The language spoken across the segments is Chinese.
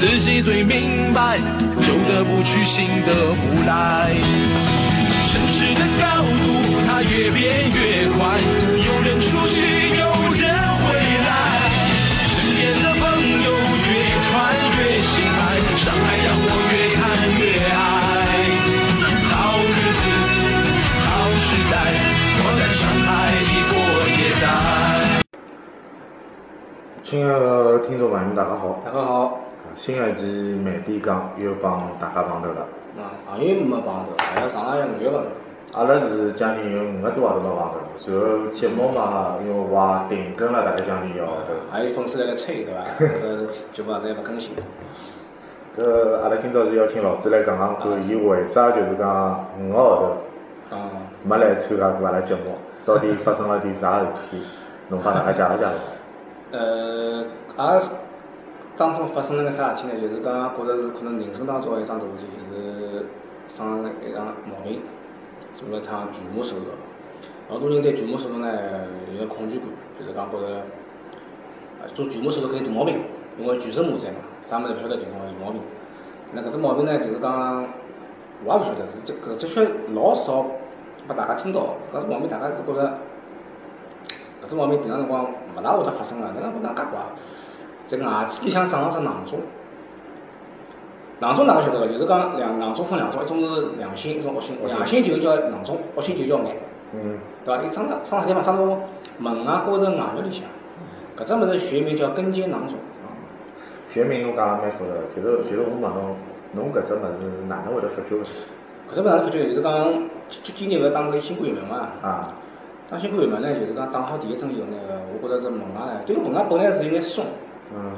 自己最明白，旧的不去，新的不来。城市的高度，它越变越快，有人出去，有人回来。身边的朋友越穿越心海，上海让我越看越爱。好日子，好时代，我在上海一过也在。亲爱的听众朋友们，大家好！大家好，新一期慢点讲又帮大家碰头了。啊，上月没碰头，还要上个月五月份。阿拉是将近有五个多号头没碰头，然后节目嘛，因为话停更了大概将近一个号头。还有粉丝来来催，对伐？搿节目也勿更新。搿阿拉今朝是要请老朱来讲讲看，伊为啥就是讲五个号头啊，没来参加过阿拉节目，到底发生了点啥事体？侬帮大家介绍介绍。呃，阿拉当中发生了个啥事体呢？就是讲觉着是可能人生当中的一桩大事体，就是生了一场毛病，做了一趟全麻手术。老多人对全麻手术呢有个恐惧感，就是讲觉着，呃做全麻手术肯定大毛病，因为全身麻醉嘛，啥物事勿晓得情况，有毛病。那搿只毛病呢，就是讲我也勿晓得，是这搿只确老少拨大家听到，搿只毛病大家是觉着。搿只毛病平常辰光勿大会得发生个，哪能会哪介怪？在牙齿里向长了只囊肿，囊肿大家晓得个，就是讲两囊肿分两种，一种是良性，一种恶性。良性就叫囊肿，恶性就叫癌，嗯，对伐？伊长了长啥地方？长到门牙高头牙肉里向。搿只物事学名叫根尖囊肿。学名侬讲了蛮复杂，就是就是我问侬，侬搿只物事哪能会得发觉个？搿只物事哪能发觉？就是讲，今今年勿是打搿新冠疫苗嘛？啊，打新冠疫苗呢，就是讲打好第一针以后呢，我觉着这门牙呢，对个门牙本来是有眼松。嗯，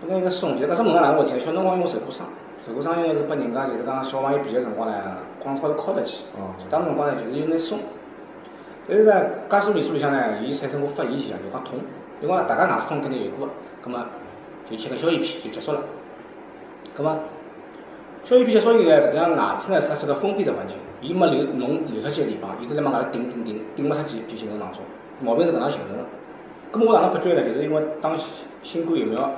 本来有眼松，就是搿只门牙哪能回事体？小辰光因为受过伤，受过伤因为是拨人家就是讲小朋友皮个辰光呢，光子高头敲得起，哦，当时辰光呢就是有眼松。但是呢，介许年数里向呢，伊产生过发炎现象，就讲痛。因为大家牙齿痛肯定有过个，葛末就吃个消炎片就结束了。葛末消炎片结束以后呢，实际上牙齿呢是只个封闭的环境，伊没流脓流出去个地方，伊只辣往外头顶顶顶顶勿出去，就形成囊肿。毛病是搿能形成个。葛末我哪能发觉呢？就是因为打新新冠疫苗，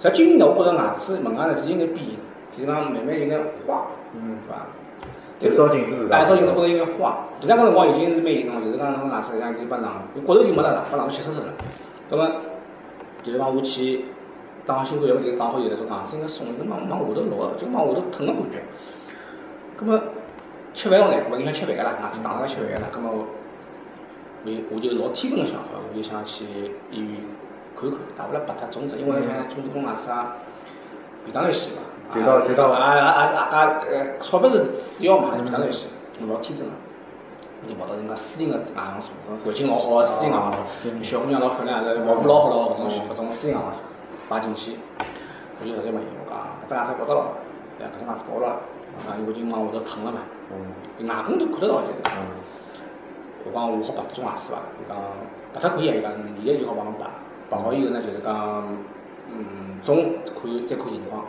实际今年呢，我觉着牙齿门牙呢是有眼变形，就是讲慢慢有眼花，嗯，对伐？就照镜子是哎，照镜子觉着有眼花，实际上搿辰光已经是蛮严重了，就是讲侬牙齿实际上已经把囊，骨头就没了啦，把囊吸收脱了。葛末就是讲我去打新冠疫苗，就是打好以后呢，说牙齿应该松，有往往下头落个，就往下头疼个感觉。葛末吃饭我难过，影响吃饭个啦，牙齿打了吃饭个啦。葛末我我我就老天真个想法，我就想去医院看看，大不了拔脱种子，因为像种子工啊，便当来洗嘛。就到就到啊啊啊啊啊！呃，钞票是次要嘛，还是便当来洗？我老天真个。我就跑到人家私营个牙行所，环境老好个私营牙行所，小姑娘老漂亮，服务老好老搿种搿种私营牙行所，摆进去，我就直接问伊，我讲搿只牙齿拔得了，对搿只牙齿拔了，啊，因为已经往下头疼了嘛，嗯牙根都看得到就是。我讲我好拔这种牙齿伐？伊讲拔脱可以啊，伊讲现在就好帮侬拔，拔好以后呢，就是讲，嗯，中看再看情况，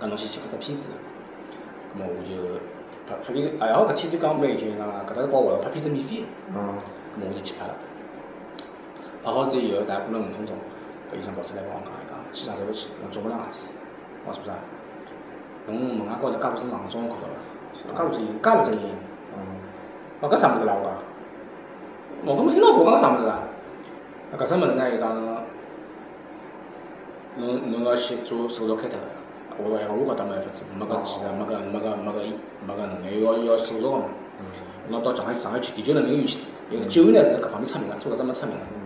讲侬先去拍只片子，葛末我就拍拍片，还好搿天就讲蛮有劲，讲搿搭是搞活动，拍片子免费，嗯，葛末我就去拍了。拍好之后以后，大概过了五分钟，搿医生跑出来跟我讲，伊讲先生对勿起，侬种勿了牙齿。我说做啥？侬门牙高头介大只囊肿看到伐？介大只影，介大只影。嗯，哦，搿啥物事啦？我讲，我都没听到过，讲啥物事啦？啊，搿只物事呢，伊讲，侬侬要先做手术开脱个。我讲，我觉得没办法做，没搿技术，没搿没搿没搿没搿能力，要要手术个嘛。嗯侬到上海上海去第九人民医院去，伊个九院呢是搿方面出名个，做搿只么出名个。嗯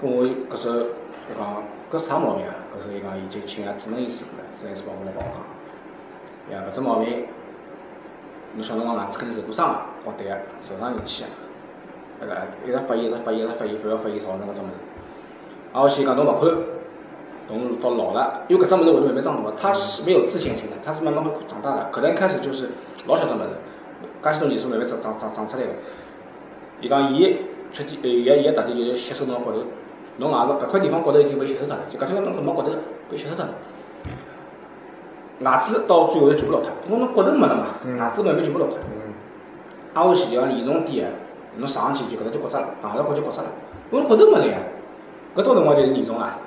跟我搿时伊讲，搿啥毛病啊？搿时伊讲，伊就请个智能医师过来，智能医师帮我来帮我讲，伊讲搿只毛病。侬小辰光牙齿肯定受过伤个，哦对个，受伤引起个，那个一直发炎，一直发炎，一直发炎，发要发炎造成搿种物事。啊，我先讲侬勿看，侬侬到老了，因为搿只物事会得慢慢长大个，它是没有自限性的，它是慢慢会长大的。可能一开始就是老小只物事，介许多年数慢慢长长长长出来个。伊讲伊缺点，呃，伊个伊个特点就是吸收侬个骨头，侬外头搿块地方骨头已经被吸收脱了，就搿条侬没骨头了，被吸收脱了。牙齿到最后侪全部落脱，因为侬骨头没了嘛，牙齿慢慢全部落脱。挨下去就讲严重点个，侬上上去就搿搭就骨折了，碰着骨就骨折了，因为骨头没了呀。搿种辰光就是严重啊！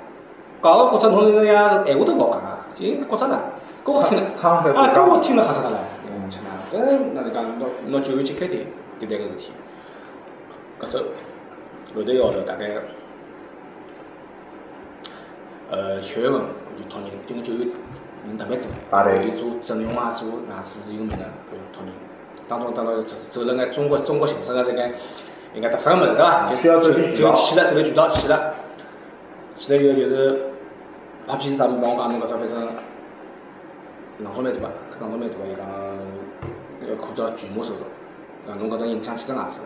搞个骨折，侬那样闲话都勿好讲啊，就骨折了。搿我听了，啊，搿我听了吓死脱了。嗯，吃哪，搿哪能讲？拿拿九月去开腿，对待搿事体。搿周后头一个号头大概，呃，七月份就托人，因为九月人特别多，伊做整容啊，做牙齿是有名个，就托人。当中当中走走了眼中国中国形式个这个一眼特色个物事，对伐？就需要走点渠道，去了走点渠道去了。去了以后就是拍片子啥物事，帮我讲侬搿只反正囊肿蛮大个，搿囊肿蛮大个，伊讲要靠着全麻手术，讲侬搿只影响几只牙齿，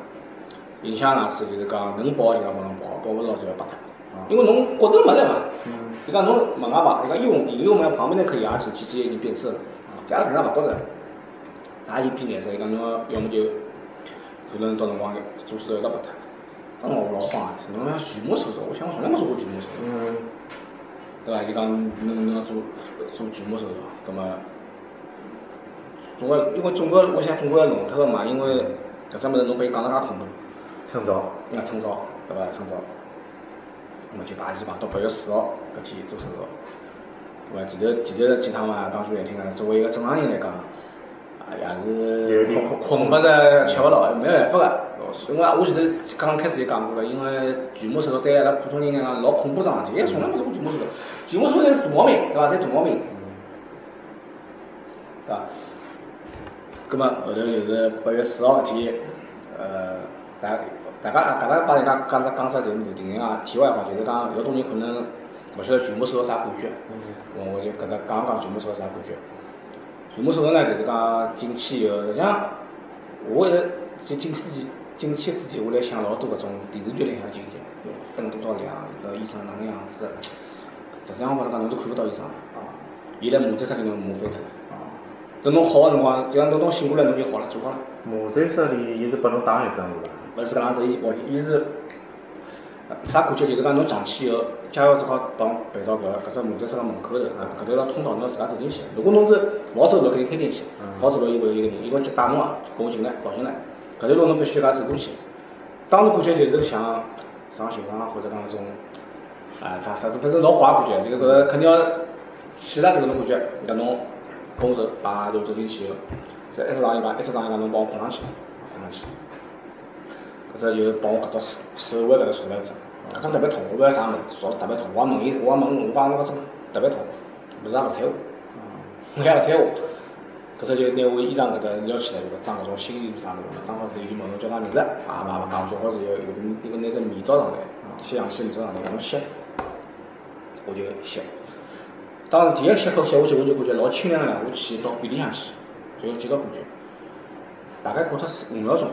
影响牙齿就是讲能保就要帮侬保，保勿牢就要拔脱。因为侬骨头没了嘛。伊讲侬门牙拔，伊讲右右门旁边那颗牙齿其实也已经变色了，这也平常勿觉着，也已经变颜色。伊讲侬要么就可能到辰光做手术一道拔脱。当时我老慌个，侬讲全部手术，我想我从来没做过全部手术，对伐？伊讲侬侬要做做全部手术，葛末总归因为总归我想总归要弄脱个嘛，因为搿只物事侬拨伊讲了介恐怖，趁早，那趁早，对伐？趁早，葛末就排期排到八月四号搿天做手术，对伐？前头前头几趟嘛，讲句难听个，作为一个正常人来讲，也是困困勿着，吃勿牢，没办法个。因为我前头刚刚开始就讲过了，因为全部手术对阿拉普通人来讲老恐怖桩事体，因为从来没做过全部手术，全部手术侪是大毛病，对伐？侪大毛病，对伐？葛末后头就是八月四号搿天，呃，大大家大家帮人家讲只讲只就是定定啊，题外话就是讲，有种人可能勿晓得全部手术啥感觉，我我就搿搭讲讲全部手术啥感觉。全部手术呢，就是讲进去以后，实际上我一直就进去之前。进去之前，我来想老多搿种电视剧里向情节，灯多少亮，搿医生哪能样子？实际上我来讲，侬都看勿到医生，伊来麻醉室里头麻醉脱了。等侬好个辰光，就像侬侬醒过来，侬就好了，做好了。麻醉室里，伊是拨侬打一针是伐？勿是搿样子，伊保，伊是啥感觉？就是讲侬上去以后，假如只好帮陪到搿搿只麻醉室个门口头，搿条条通道侬要自家走进去。如果侬是勿好走路，肯定推进去；好走路，伊会有一个人，伊会去带侬个，跟我进来，跑进来。搿条路侬必须自家走过去，当时感觉就是像上刑场或者讲那种，啊啥啥子，反正老怪感觉。这个搿个肯定要去了这个种感觉，搿侬拱手把路走进去后，再一直上一排，一直上一排，侬帮我碰上去，碰上去。搿只就帮我搿只手手腕搿搭受了一针，搿种特别痛，我勿晓得啥物事，说特别痛。我问伊，我也问，我讲侬搿种特别痛，物事也勿睬我，我也勿睬我。搿只就拿我衣裳搿搭撩起来，就装搿种新衣服啥物事，装好之后就问侬叫啥名字，啊嘛勿讲，叫好之后有个一个拿只面罩上来，吸氧气面罩上来，侬吸，我就吸。当时第一吸口吸下去，我就感觉老清凉个氧气到肺里向去，就有几个感觉，大概过脱五秒钟，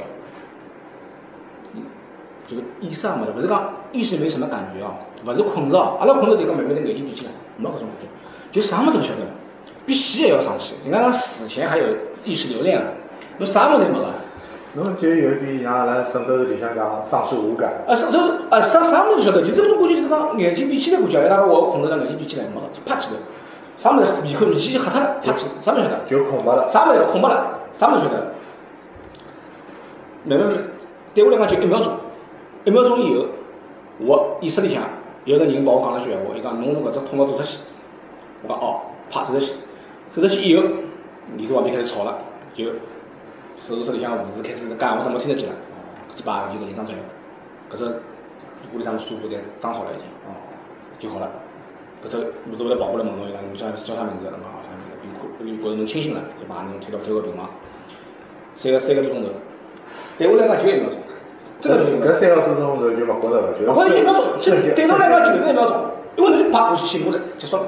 这个意识也没了，勿是讲意识没什么感觉哦，勿是困着哦，阿拉困着就讲慢慢的眼睛闭起来，没搿种感觉，就啥物事勿晓得。比死还要上去，人家讲死前还有意识留恋啊，侬啥物事侪没个。侬就有点像阿拉枕头里向讲丧失五感。啊，枕头啊，啥啥物事都晓得，就是搿种感觉，就是讲眼睛闭起来感觉，伊拉讲我困着了，眼睛闭起来没，啪起来，啥物事面孔面前就黑脱了，啪起，啥物事晓得？就空白了。啥物事空白了？啥物事晓得？慢慢慢，对我来讲就一秒钟，一秒钟以后，我意识里向有个人帮我讲了句闲话，伊讲侬从搿只通道走出去，我讲哦，啪走出去。走出去以后，耳朵旁边开始吵了，就手术室里向护士开始讲，我怎么听得见了？嘴巴就搿里张开了，搿只嘴巴里向个纱布侪装好了已经，哦就好了。搿只护士会来跑过来问侬，伊讲你叫叫啥名字？侬讲好，啥名字？有可有觉着侬清醒了，就把侬推到这个病房，三个三个多钟头，对我来讲就一秒钟，真。搿三个多钟头就勿觉着了，就。勿觉着一秒钟，就对侬来讲就是一秒钟，因为侬就啪，醒过来结束了。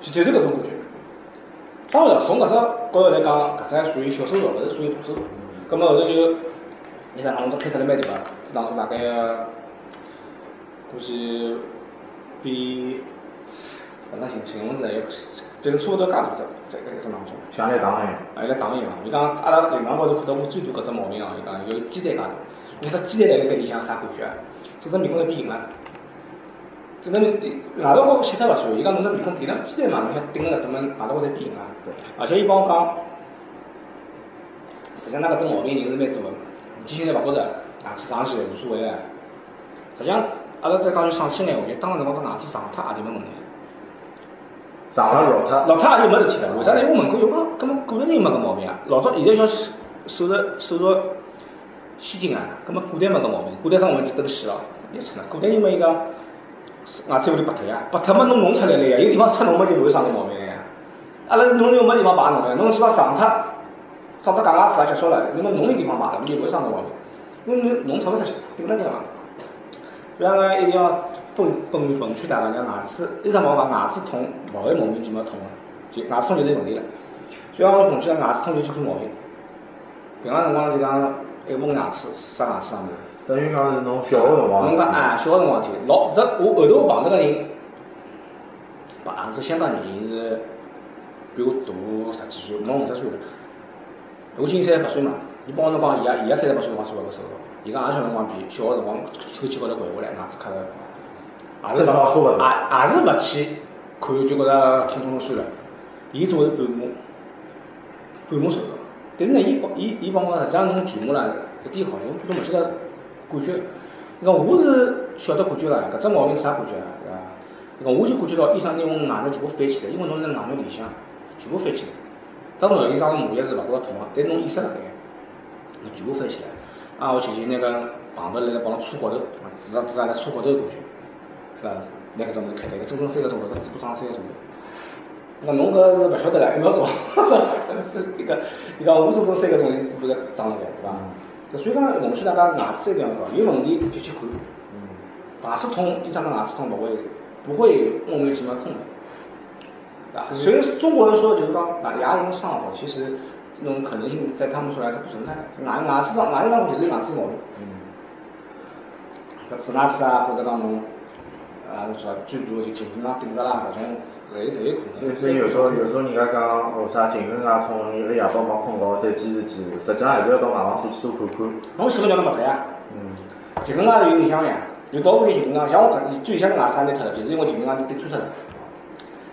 就就是搿种感觉。当然了，从搿只角度来讲，搿只还属于小手术，勿是属于大手术。葛末后头就，像讲侬只开出来蛮大个，当初大概估计比哪能形形容是有，反正差勿多介大只这个一只囊肿，像来打一样。还辣打一样。伊讲阿拉临床高头看到我最大搿只毛病哦，伊讲有鸡蛋介大。你说鸡蛋辣盖里向啥感觉啊？整只面孔来变形了。整个面外头高吸脱勿算，伊讲侬只面孔顶上鸡蛋嘛，侬想顶了搿么外头高头变形啊。而且伊帮我讲，实际上㑚搿只毛病人是蛮多个，机器侪勿觉着，牙齿上去无所谓个。实际上，阿拉再讲句爽气眼话，就当时辰光只牙齿长脱也就没问题。上了落脱，落脱也就没事体了。为啥呢？因为我问过，有讲，搿么古代人没搿毛病啊。老早现在叫手术手术先进啊，搿么古代没搿毛病，古代生活就登死了，也出了。古代人嘛伊讲牙齿会得拔脱呀，拔脱嘛侬弄出来了呀，有地方出脓嘛就勿会生搿毛病了呀。阿拉侬又没地方排脓呀，侬是讲上脱，长只假牙齿也结束了，侬么脓的地方排了，勿就勿会生搿毛病。因为侬脓出勿出去，顶辣盖嘛。所以讲一定要奉奉奉劝大家，像牙齿，医生帮我讲牙齿痛勿会莫名其妙痛个，就牙齿痛就是有问题了。所以讲我奉劝牙齿痛就去看毛病。平常辰光就讲一问牙齿，啥牙齿啥物事。等于讲是侬小个辰光。侬讲哎，小个辰光事体，老这我后头碰到个人，碰也是香港人，伊是比我大十几岁，毛五十岁了。我今年三十八岁嘛，伊帮我侬讲，伊也伊也三十八岁辰光做了个手术。伊讲也小辰光比小个辰光抽气高头掼下来，牙齿磕着，也是勿也也是勿去看，就觉着挺痛算了。伊做是半麻，半麻手术。但是呢，伊帮伊伊帮我讲，实际上侬全麻啦一点好，侬侬勿晓得感觉。伊讲我是晓得感觉个，搿只毛病是啥感觉啊？对伐？伊讲我就感觉到医生拿我牙肉全部翻起来，因为侬辣牙肉里向全部翻起来。当然，伊讲麻药是勿觉着痛个，但侬意识辣盖，侬全部翻起来。啊，我前前那个碰到来了帮侬搓骨头，指啊指啊来搓骨头感觉，是伐？拿搿种物事开脱，一个整整三个钟头，只嘴巴张三个钟头。那侬搿是勿晓得唻，一秒钟，是一个，伊讲我整整三个钟头嘴巴在张辣盖，对伐？搿所以讲，奉劝大家牙齿一定要搞，有问题就去看。牙齿痛，医生讲牙齿痛勿会，不会莫名其妙痛的。啊，所以中国人说的就是讲牙牙龈上火，其实。这种可能性在他们说来是不存在的，牙牙齿上牙龈上就是牙齿毛病。嗯。搿智牙齿啊，或者讲侬，啊，说最多就颈椎上顶着啦，搿种侪侪有可能。所以，所以有时候有时候人家讲哦啥颈椎牙痛，你辣夜到没困觉再坚持坚持，实际上还是要到牙房去多看看。侬前头叫侬勿对呀？嗯。颈椎牙是有影响呀，有高部里颈椎牙，像我搿最先牙齿也拿脱了，就是因为颈椎牙顶穿脱了。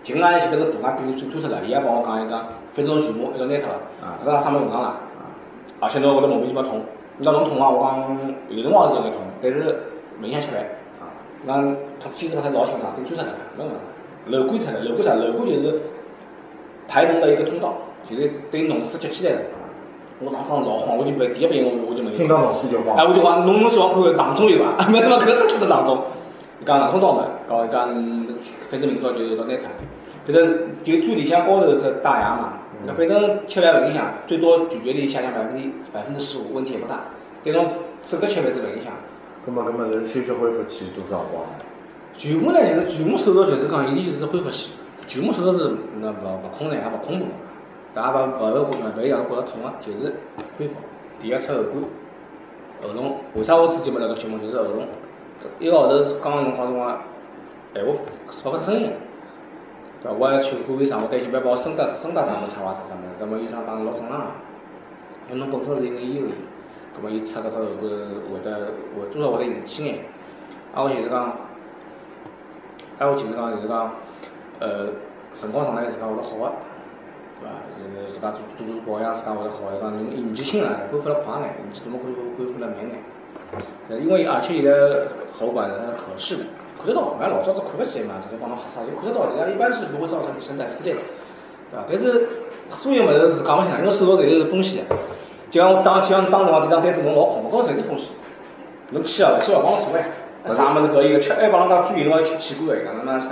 颈椎牙前头个大牙顶穿穿脱了，伊也帮我讲伊讲。反正全部一个拿脱了，搿个也啥没用上了，而且侬会得莫名其妙痛。你讲侬痛啊，我讲有辰光是有眼痛，但是勿影响吃饭。讲他坚持把它老清爽，顶穿脱了，没用上。瘘管出来，瘘管啥？瘘管就是排脓的一个通道，就是对脓水接起来的。我当时老慌，我就没第一反应，我我就没。听到脓水就慌。哎，我就讲，侬侬希望看看囊肿有伐？没他妈搿只就是囊肿。伊讲囊肿倒没，搞伊讲反正明朝就一道拿脱。反正就最里向高头只大牙嘛。那反正吃饭勿影响，最多咀嚼力下降百分之百分之十五，问题也不大。但侬整个吃饭是勿影响。搿么搿么是休息恢复期多少辰光？全麻呢，就是全麻手术，就是讲伊就是恢复期。全麻手术是那勿勿困难，也勿恐怖，也勿勿会勿会让人觉着痛个，就是恢复。第一出后管，喉咙为啥我之前没来到节目？就是喉咙，一个号头刚刚侬讲辰光，闲话发勿出声音。对伐？我还去看医生，我担心别把我声带声带啥物事插坏脱啥物事。那么医生讲老正常个，因为侬本身是一个咽喉炎，葛末伊出搿只后头会得会多少会得引起眼。啊，我就是讲，啊，我就是讲就是讲，呃，辰光长了自家会得好个，对伐？就是自家做做做保养，自家会得好。就讲侬年纪轻了，恢复了快眼，年纪大么恢复恢复了慢眼。呃，因为而且现在喉管它是可视的。看得到，俺老早子看勿见嘛，直接帮侬黑啥，就看得到。人家一般是不会造成你声带撕裂的，对伐？但是所有物事是讲勿清个，因为手术侪是风险。就像我当像当辰光这张单子侬老空，搿侪是风险。侬去啊，勿去勿帮侬做呀。啥物事搿伊个吃，还帮人家注意侬要吃器官个，讲侬妈啥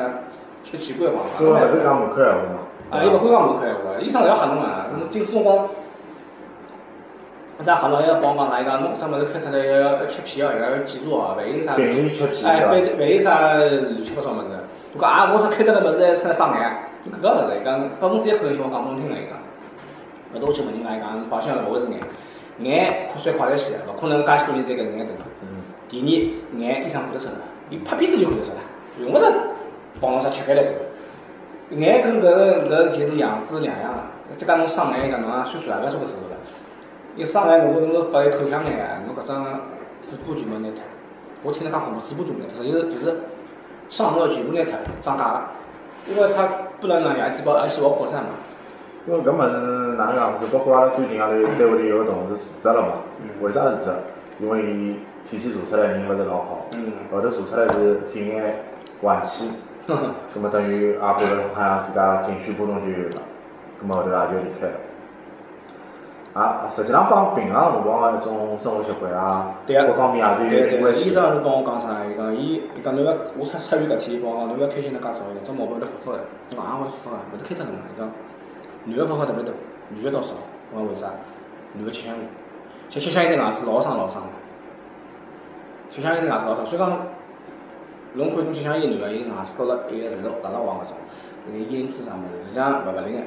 吃器官帮侬。搿勿是讲门口闲话嘛？啊，伊勿敢讲门口闲话，医生勿要吓侬啊！侬进辰光。再吓侬还要帮我讲啥？伊讲侬搿只物事开出来要要吃片哦，伊讲要记住哦，万一啥？万一吃片哎，万万一啥乱七八糟物事？我讲啊，我说开这个物事还出来伤眼，搿个勿是，伊讲百分之一可能性我讲侬听了，伊讲。后头我去问人家，伊讲放心了，勿会是眼，眼扩散快点些，勿可能介许多人在搿眼等。嗯。第二，眼医生看得出来，伊拍片子就看得出来，用勿着帮侬啥切开来看，眼跟搿个搿就是样子两样个。再讲侬生眼，讲侬啊岁数也勿要做搿手术了。一生眼，我觉着侬发一口腔眼个，侬搿张嘴巴全部拿脱。我听人讲恐怖，嘴巴全部拿脱，实际是就是上颚全部拿脱，长假个。因为它不能让牙细胞癌细胞扩散嘛。因为搿物事哪能讲子？包括阿拉最近阿拉单位里有个同事辞职了嘛？为啥辞职？因为伊体检查出来人勿是老好，后头查出来是肺癌晚期，葛末等于也觉着好像自家情绪波动就有了，葛末后头也就离开了。啊，实际上帮平常辰光个一种生活习惯啊，各方面也是有点关系。医生是帮我讲啥？伊讲伊伊讲侬要我出出院搿天，伊帮我讲侬要开心得介早一点，种毛病会得复发个。我讲也会得复发个，会得开脱侬个。伊讲男个复发特别多，女个倒少。我讲为啥？男个吃香烟，吃吃香烟对牙齿老伤老伤个。吃香烟对牙齿老伤，所以讲侬看侬吃香烟个男个，伊牙齿到了一个程度，大大黄搿种，个烟渍啥物事，实际上勿勿灵个。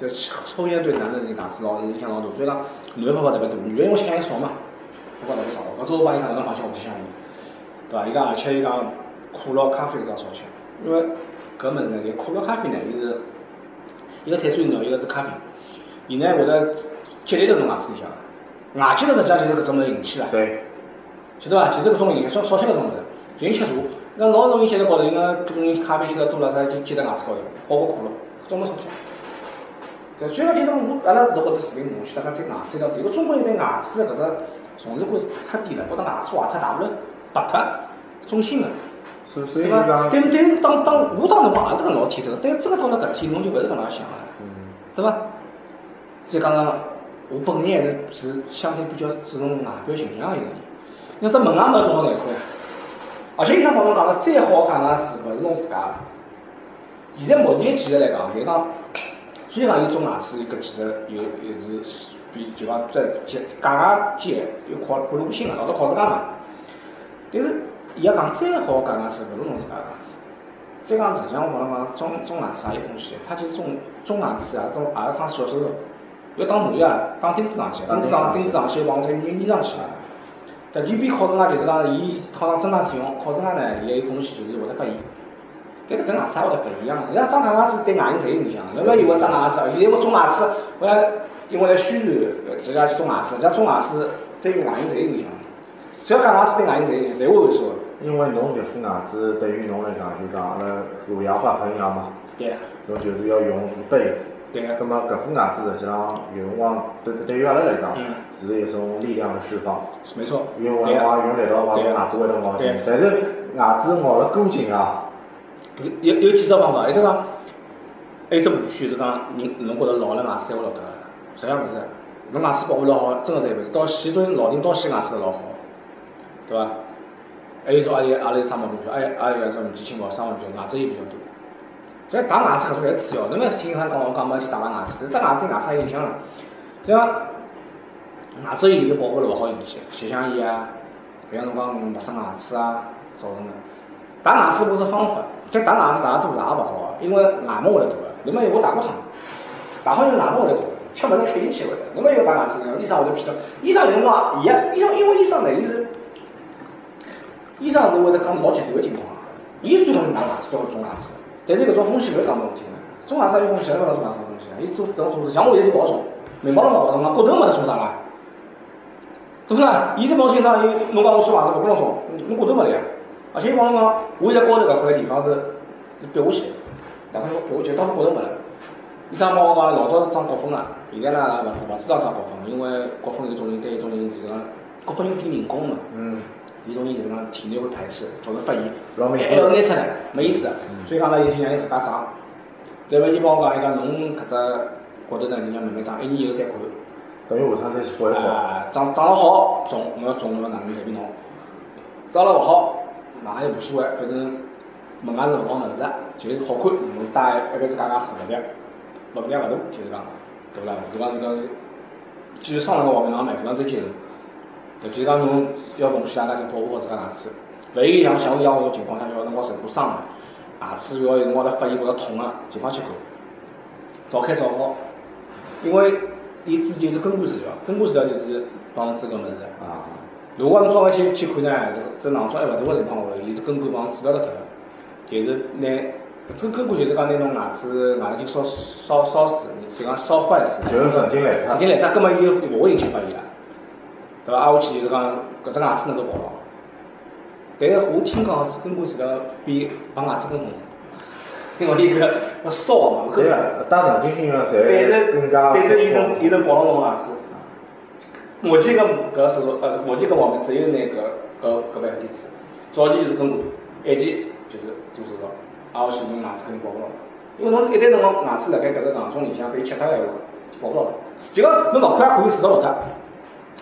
就抽抽烟对男的牙齿老影响老大，所以讲男个方法特别多，女个因为吃香烟少嘛，复发特别少。搿是我帮伊讲，侬放心，我不吸香烟，对伐？伊讲而且伊讲可乐、咖啡搿种少吃，因为搿物事呢，就可乐、咖啡呢，伊是一个碳酸饮料，一个是咖啡，伊呢会得积累到侬牙齿里向，牙结石实际上就是搿种物事引起啦，对，晓得伐？就是搿种影响，少少吃搿种物事，就吃茶，那老容易结在高头，因为搿种人咖啡吃了多了啥，就结在牙齿高头，好过可乐，搿种物事少吃。对，所以讲，就是我阿拉录搿只视频，我去大家对牙齿一条知，因为中国人对牙齿的搿只重视感是太低了，觉得牙齿坏脱、大不了拔脱，中性的，对伐？对对，当当我当辰光也是搿老天真，但真个到了搿天，侬就勿是搿能想了，对伐？再加上我本人还是是相对比较注重外表形象一个人，那只门牙没多少难看，而且医生帮侬讲个，再好讲牙齿勿是侬自家个，现在目前技术来讲，就讲。虽然讲有种牙齿搿技术有也是比就讲在假假牙间有靠靠路性个，老早靠自家嘛。但是伊也讲再好个假牙齿勿如侬自家牙齿。再讲实际上我帮侬讲种种牙齿也有风险，它就是种种牙齿啊，种也是趟小手术，要打麻药，打钉子上去，钉子上钉子上去往再粘粘上去。但即便靠正牙就是讲伊考上真牙齿用，靠正牙呢也有风险，就是会得发炎。但是跟牙齿也会得勿一样，实际上长假牙齿对牙龈侪有影响。侬勿要以为长牙齿，现在我种牙齿，我讲因为来宣传自家去种牙齿，实际上种牙齿对牙龈侪有影响。只要讲牙齿对牙龈侪侪会萎缩。因为侬迭副牙齿对于侬来讲，就讲阿拉乳牙化恒牙嘛。对。侬就是要用一辈子。对。葛末搿副牙齿实际上有辰光对对于阿拉来讲，是一种力量的释放。没错。因为往往用力道往牙齿会得咬紧，但是牙齿咬了过紧啊。有有有几只方法，一只讲，还有只误区是讲，人侬觉着老了牙齿才会老脱个，实际上勿是，侬牙齿保护老好，真个是一辈子。到死种老人到死牙齿都老好，对伐？还有说阿里阿里生毛病比较，哎阿里说年纪轻毛生毛病牙齿也比较多。所以打牙齿搿种侪次要，侬勿要听他讲我讲没去打打牙齿，打牙齿对牙齿有影响个。像牙周炎是保护了勿好引起，血腔炎啊，比方侬讲陌生牙齿啊造成个。打牙齿我是方法。但打牙齿打得多也勿好个，因为牙毛会得大个。侬么我打过趟，打好以后牙毛会得大，吃物事开进去会得。侬么以后打牙齿呢？医生会得骗侬。医生有辰光，伊个医生因为医生呢，伊是医生是会得讲老极端个情况，伊最好是打牙齿，最好种牙齿。但是搿种风险勿是讲拨侬听个，种牙齿有风险，勿能种牙齿有风险。伊做搿种做事，像我现在就勿好种，面包都勿好种，骨头没得做啥啦？对不啦？伊在保险上，伊侬讲我做牙齿勿拨侬种，侬骨头没了呀？而且伊帮侬讲，我现在高头搿块地方是是瘪下去，两块瘪下去，当时骨头没了。医生帮我讲，老早是长骨粉个，现在呢勿勿知道长骨粉，因为骨粉有种人对一种人就是讲，骨粉有偏人工个，嗯，有种人就是讲体内会排斥，造成发炎，还要拿出来，没意思。所以讲呢，就让伊自家长。再勿伊帮我讲，伊讲侬搿只骨头呢，就让慢慢长，一年以后再看。等于下趟再去复一复。啊，长长了好种，侬要种侬要哪能随便侬。长了勿好。哪也无所谓，反正门外是勿讲物事个，就是好看。侬戴一辈子假牙齿勿跌，问题也勿大，就是讲，对勿啦？就讲就讲，继续生了个毛病，侬买非常再接受。就是讲侬要奉劝大家就保护好自家牙齿，万一像像我一样个情况下，有辰光受过伤个，牙齿要有辰光辣发炎或者痛个，尽快去看，早开早好。因为伊治就是根管治疗，根管治疗就是帮侬治搿物事啊。如果侬早回去去看呢，这这囊肿还勿大个情况下，伊是根管帮侬治疗得脱个，就是拿这个根管就是讲拿侬牙齿外头就烧烧烧死，就讲烧坏死。就是神经来神经来它根本就勿会引起发炎了，对伐？挨下去就是讲搿只牙齿能够保牢。但是我听讲是根管治疗比拔牙齿更痛苦，因为伊搿要烧嘛，对个，打神经性个但侪是更加但是伊能伊痛。能保牢侬个牙齿。目前搿搿手术呃，目前搿方面只有拿搿搿搿办法去治。早期就是根管，晚期就是做手术，挨下去侬牙齿肯定保勿牢。因为侬一旦侬个牙齿辣盖搿只囊肿里向被切脱个闲话，就保勿牢了。就讲侬勿看也可以至少落脱，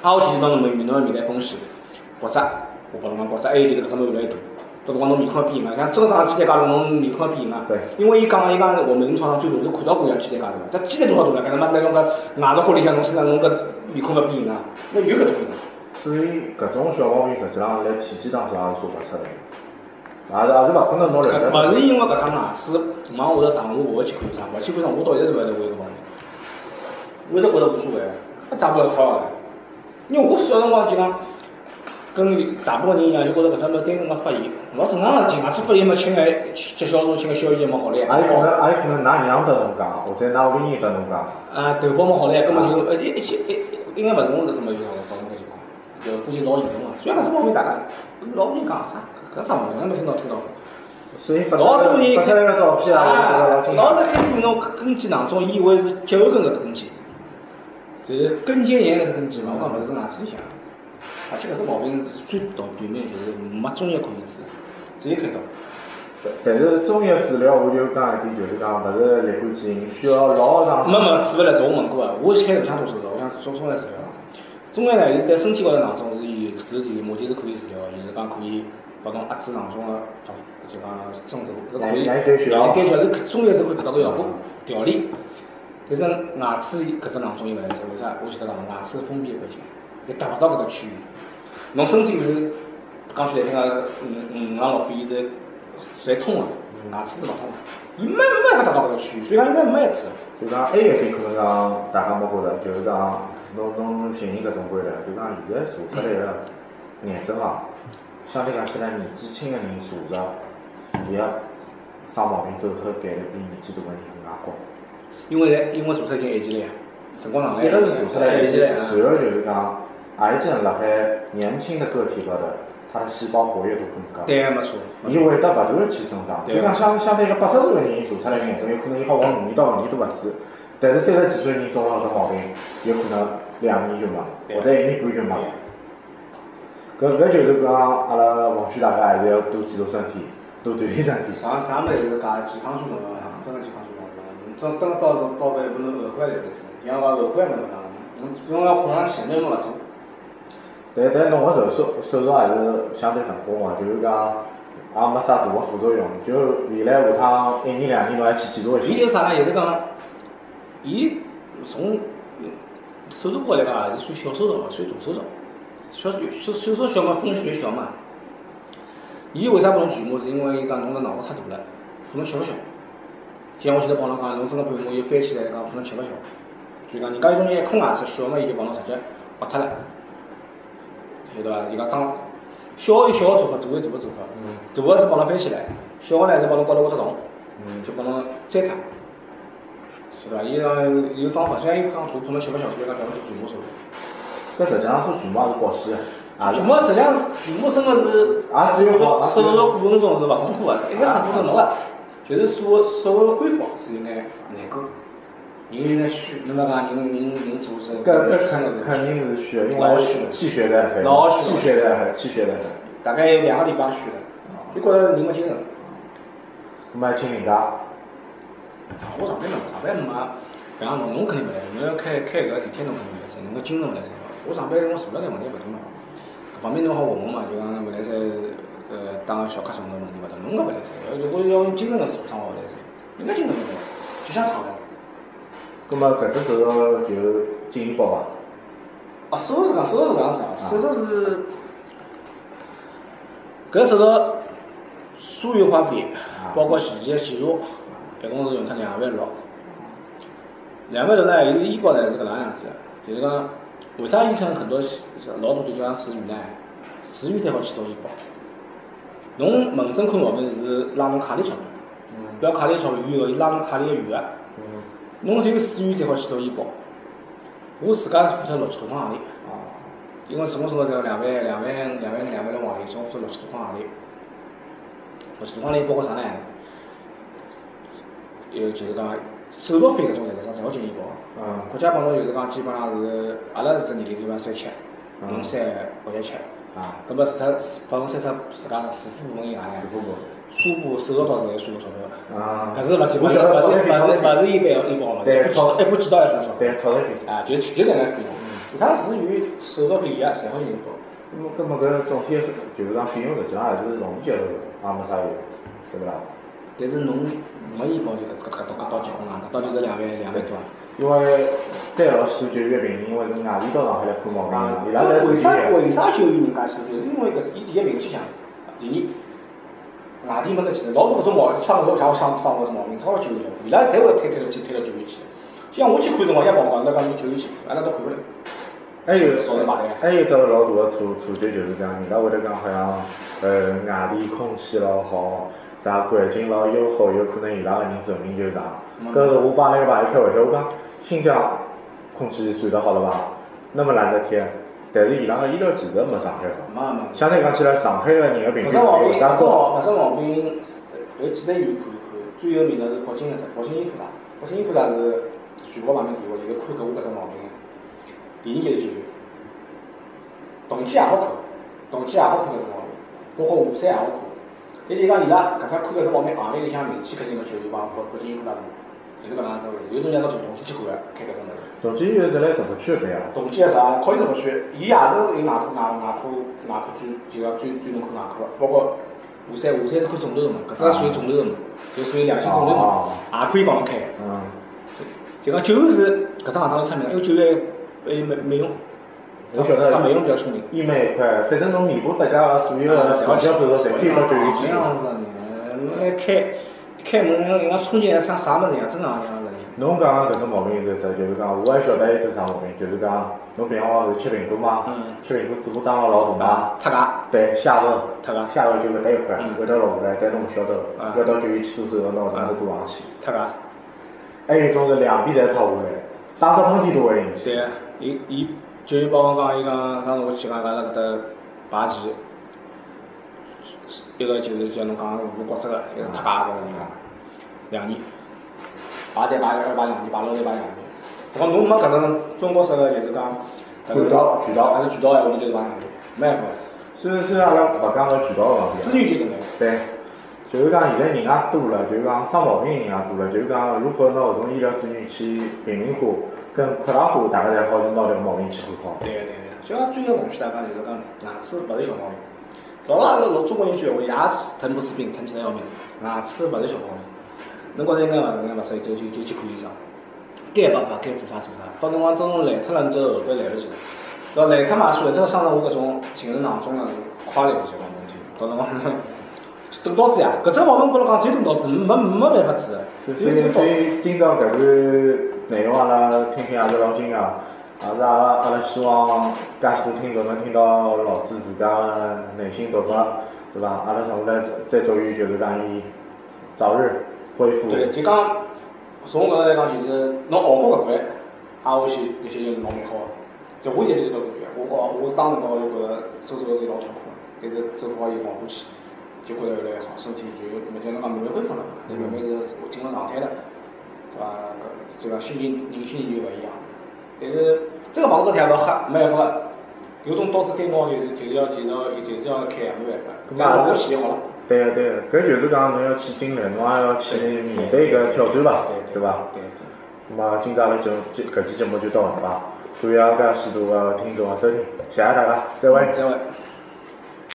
挨下去就当侬面侬个面带风险、骨折，我帮侬讲骨折，还有就是搿只物事越来越大。到辰光侬面孔变形了，像真长鸡蛋介大，侬面孔变形了。对因为伊讲伊讲我们临床上最多是看到过像鸡蛋介大，这鸡蛋多少大了？搿他妈在侬搿牙槽壳里向侬身上侬搿面孔要变形啊，那有搿种人。所以搿种小毛病实际上辣体检当中也是查勿出来，也是也是勿可能侬认得。搿勿是因为搿趟牙齿往下头打，我勿会去看医生，勿去看医生，我到现在都勿晓得我有搿毛病。我一直觉着无所谓，大不了脱个。因为我小辰光就讲，跟大部分人一样，就觉着搿只物单纯个发炎，老正常个事体。牙齿发炎嘛，吃眼急消除，吃眼消炎药嘛好了呀。也有可能，也有可能㑚娘得侬讲，或者㑚屋里人得侬讲。啊，头孢嘛好了呀，根本就呃一一些一应该勿是我是根本就造成搿情况，就估计老严重个。虽然搿只毛病大家老多人讲啥搿啥毛病，没听到听到过。所以发老多人来发出来个照片啊，老啊，惊老讶。是开始侬根基囊肿，以为是脚后跟搿只根基，就是根尖炎搿只根基嘛，我讲勿是是牙齿里向，而且搿只毛病是最短短命，就是没中药可以治，只有开刀。但是中药治疗，我就讲一点，就是讲勿是立竿见影，需要老长。没没，治勿来是我问过个，我一开头想做手术，我想做中药治疗。中药呢，伊是对身体高头囊肿是有是有目前是可以治疗个，伊是讲可以帮侬压制囊肿个发，就讲针头是可以。来来改血来改血是中药是可以得到个效果调理。但是牙齿搿只囊肿伊勿来塞，为啥？我前头讲了，牙齿是封闭个环境，伊达勿到搿只区域。侬身体是讲句难听个，五五脏六腑伊是侪通个，牙齿是勿通个，伊没没办法达到搿个区域，所以讲伊没没一治。就讲还有一点可能讲大家没觉着，就是讲侬侬寻人搿种规律，就讲现在查出来个癌症啊，相对讲起来年纪轻个人查着，伊个生毛病走脱概率比年纪大个人更加高。因为在因为查出来已经晚期了呀，辰光长了呀。一个是查出来晚期了呀。随后就是讲癌症辣海年轻的个体高头，它的细胞活跃度更高。对个没错。伊会得勿断地去生长，对就讲相相对一个八十岁个人查出来癌症，有可能伊好活五年到五年都勿止。但是三十几岁人中了搿只毛病，有可能两年就没，或者一年半就没。搿搿就是讲阿拉奉劝大家还是要多检查身体，多锻炼身体。啥啥物事讲健康最重要呀，真个健康最重要。真真到到到搿不能后悔来搿种，像讲后悔么搿样，侬总要碰上前头侬勿做。但但侬个手术手术还是相对成功个，就是讲也没啥大个副作用，就未来下趟一年两年侬还去检查一下。伊有啥呢？就是讲，伊从手术高来讲是算小手术，勿算大手术。小手手手术小嘛，风险越小嘛。伊为啥拨侬全麻？是因为伊讲侬个囊肿太大了，可能吃勿消。像我前头帮侬讲，侬整个半麻伊翻起来讲，可能吃勿消。就讲人家有种人一颗牙齿小嘛，伊就帮侬直接拔脱了，晓得伐？就讲当小有小个做法，大有大个做法。大个是帮侬翻起来，小个呢是帮侬高头挖只洞，就帮侬摘脱。是伐？伊讲有方法，虽然伊讲大可能吃勿消，所以讲叫侬做全麻手术。搿实际上做全麻也是保险个，全麻实际上全麻真个是也是有好手术过程中是勿痛苦个，一点痛苦都没个，就是术后术后恢复是有眼难过，人有眼虚，侬讲讲人人人做手术，搿搿真肯肯定是虚的，因为气血在海，老虚气血在海，气血在海。大概有两个礼拜虚了，就觉着人没精神。咁么请人家，上我上班嘛，上班没，搿样侬侬肯定勿来塞，侬要开开搿地铁侬肯定勿来塞，侬个精神勿来塞。我上班辰光坐辣盖问题勿大嘛，搿方面侬好问问嘛，就讲勿来塞，呃，当个小客辰个问题勿大，侬搿勿来塞。如果要用精神个做生活勿来塞，应该精神勿来，就想躺了。咁么搿只手术就进医保伐？哦，手术是讲手术是搿样子啊，手术是搿手术所有花费，包括前期个检查，一共是用脱两万六。两万六呢，伊个医保呢是搿能样子的，就是讲为啥医生很多是老多就叫住院呢？住院才好去到医保。侬门诊看毛病是拉侬卡里钞票，不要卡里朝远个，伊拉侬卡里个远个。侬只有四元才好去到医保。我自家付脱六千多块行钿。哦。因为总共是个条两万两万两万两万来黄钿，总共付了六千多块行钿。六千多块钿包括啥呢？有就是讲手续费搿种侪是侪好进医保。嗯。国家帮侬就是讲基本上是，阿拉是只年龄基本上三七，侬三六一七。啊。搿么除脱帮侬三十自家自付部分以外呢？自付部。书部手术刀是来算个钞票个。啊。搿是勿是勿是勿是勿是一般医保嘛？对。一部一部几刀要算钞票。对，套餐费。啊，就就搿能介费用。其他是与手术费以外，侪好进医保。咾么，那么搿总体就是讲费用实际上还是容易接受个，也没啥用，对勿啦？但是侬没医保就搿搿搿刀结棍了！搿刀就是两万两万多啊！因为再老许多就医病人，因为是外地到上海来看毛病，伊拉侪是为啥为啥就医人家许多？就是因为搿是伊第一名气强，第二外地没得钱，老多搿种毛伤我像我伤伤搿种毛病，超就医伊拉侪会推推到去推到就医去。像我去看辰光，一报告，那讲是就医去，阿拉都看勿来。还有，还有只老大个错错觉就是讲，人家会得讲好像，呃，外地空气老好，啥环境老优好，有可能伊拉个人寿命就长。搿是我帮那个朋友开玩笑，我讲新疆空气算得好了伐？那么蓝的天，但是伊拉个医疗技术没上海好。没没。相对讲起来，上海个人个平均有啥高？搿只毛病有几只医院看一看，最有名的是北京个只北京医科大，北京医科大是全国排名第一，就是看搿我搿只毛病。第二就是就医，动机也好看，动机也好看搿只毛病，包括华山也好看。但就讲伊拉搿只看搿只毛病，行业里向名气肯定没就医帮北北京医科大大，就是搿能样子回事。有种人到动机去看个，开搿只门。动机医院是辣石浦区对呀？动机是啥？靠近石浦区，伊也是有外科、外外科、外科专，就讲专专门看外科个，包括华山，华山是看肿瘤个嘛，搿只属于肿瘤个嘛，就属于良性肿瘤嘛，也可以帮侬开。嗯。就讲就医是搿只行当里出名，因为就医。还有美美容，我晓得，他美容比较出名。医美一块，反正侬面部搭界所有个大小手术，侪可以到就医去做。侬来开开门，人家冲进来像啥物事一样，正常一样的。侬讲个搿种毛病是只，就是讲我还晓得一只啥毛病，就是讲侬平常往是吃苹果嘛，吃苹果嘴巴张了老大嘛，脱牙。对，下颚，脱牙，下颚就搿搭一块，会得落下来，但侬勿晓得，要到就医去做手术，拿上头多上去。脱牙。还有一种是两边侪脱下来，打只喷嚏都会引起。对。伊伊就伊帮我讲，伊讲，当时我去讲，讲辣搿搭排期，一个就是像侬讲无骨折个，一个脱牙个，两年，排队排二排两年，排楼台排两年。只要侬没搿种中国式个，就是讲渠道渠道，还是渠道闲话，侬就是排两年，没办法。虽然虽然阿拉勿讲个渠道个问题，资源就搿能。对，就是讲现在人也多了，就是讲生毛病人也多了，就是讲如何拿搿种医疗资源去平民化。跟扩大化，大家侪好拿个毛病去很好。对个对，所以讲最个奉劝大家就是讲，牙齿勿是小毛病。老早阿拉老中国人句闲话，牙齿疼不是病，疼起来要命。牙齿勿是小毛病。侬觉着应该勿应该勿适意，就就就去看医生。该拔拔，该做啥做啥。到辰光真侬来脱了，你之后后边来勿及了。到来脱嘛算了，这个伤了我搿种情人囊肿了，是快来不及讲问题。到辰光，钝刀子呀，搿只毛病拨侬讲只有钝刀子，没没办法治。所以所以今朝搿段。内容阿拉听听也是老惊讶，也是阿拉阿拉希望介许多听众能听到老子自家个内心独白，对伐？阿拉从下来再祝愿就是讲伊早日恢复。对，就讲从我个来讲，就是侬熬过搿关，挨下去一些就老美好。就我现在就是搿感觉，我熬我当辰光就觉着走走是老痛苦，但是走好又熬过去，就觉着越来越好，身体就慢慢侬讲慢慢恢复了，就慢慢是进入状态了。是吧？就讲心情人心情就勿一样。但是这个房子条要黑，没办法。有种刀子该拿就是就是要就是要就是要开，没办法。但我去好了。对啊对啊，搿就是讲侬要去经历，侬也要去面对搿挑战伐？对伐？对对。那么今朝阿拉节搿期节目就到搿搭，感谢介许多个听众个收听，谢谢大家，再会。再会。